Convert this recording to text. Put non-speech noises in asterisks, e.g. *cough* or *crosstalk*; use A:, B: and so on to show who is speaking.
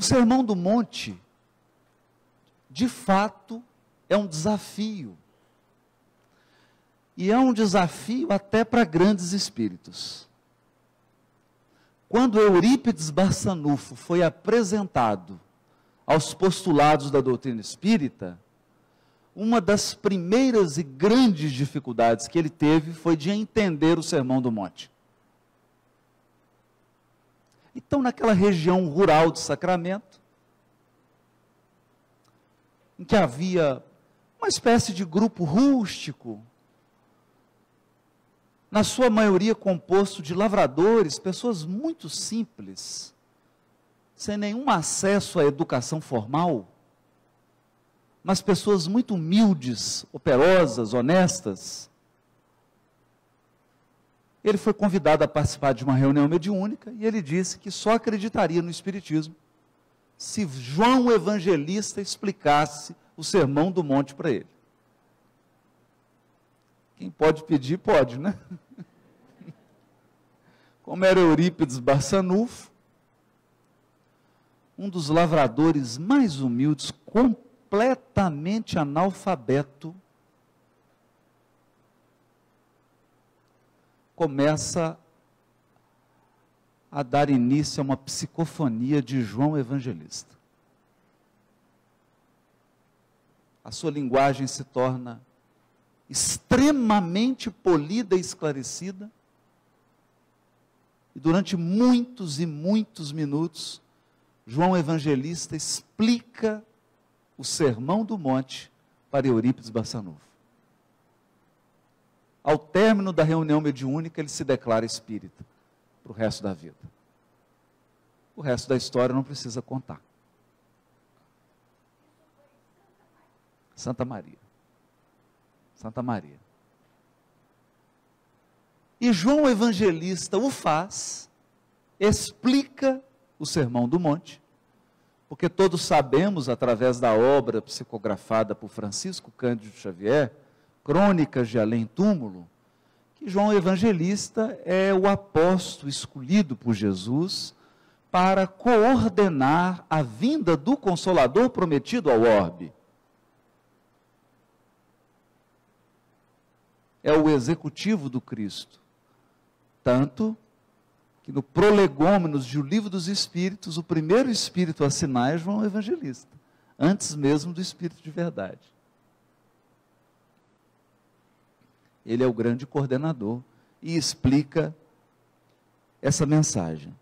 A: O Sermão do Monte, de fato, é um desafio. E é um desafio até para grandes espíritos. Quando Eurípides Barçanufo foi apresentado aos postulados da doutrina espírita, uma das primeiras e grandes dificuldades que ele teve foi de entender o Sermão do Monte. Então, naquela região rural de Sacramento, em que havia uma espécie de grupo rústico, na sua maioria composto de lavradores, pessoas muito simples, sem nenhum acesso à educação formal, mas pessoas muito humildes, operosas, honestas. Ele foi convidado a participar de uma reunião mediúnica e ele disse que só acreditaria no Espiritismo se João Evangelista explicasse o sermão do monte para ele. Quem pode pedir, pode, né? *laughs* Como era Eurípides Barçanufo, um dos lavradores mais humildes, completamente analfabeto, começa a dar início a uma psicofonia de João Evangelista. A sua linguagem se torna extremamente polida e esclarecida. E durante muitos e muitos minutos, João Evangelista explica o Sermão do Monte para Eurípides Barçanufo. Ao término da reunião mediúnica, ele se declara espírita para o resto da vida. O resto da história não precisa contar. Santa Maria. Santa Maria. E João Evangelista o faz, explica o Sermão do Monte, porque todos sabemos, através da obra psicografada por Francisco Cândido Xavier, Crônicas de Além Túmulo, que João Evangelista é o apóstolo escolhido por Jesus para coordenar a vinda do Consolador prometido ao orbe. É o executivo do Cristo. Tanto que no Prolegômenos de O Livro dos Espíritos, o primeiro espírito a assinar é João Evangelista, antes mesmo do espírito de verdade. Ele é o grande coordenador e explica essa mensagem.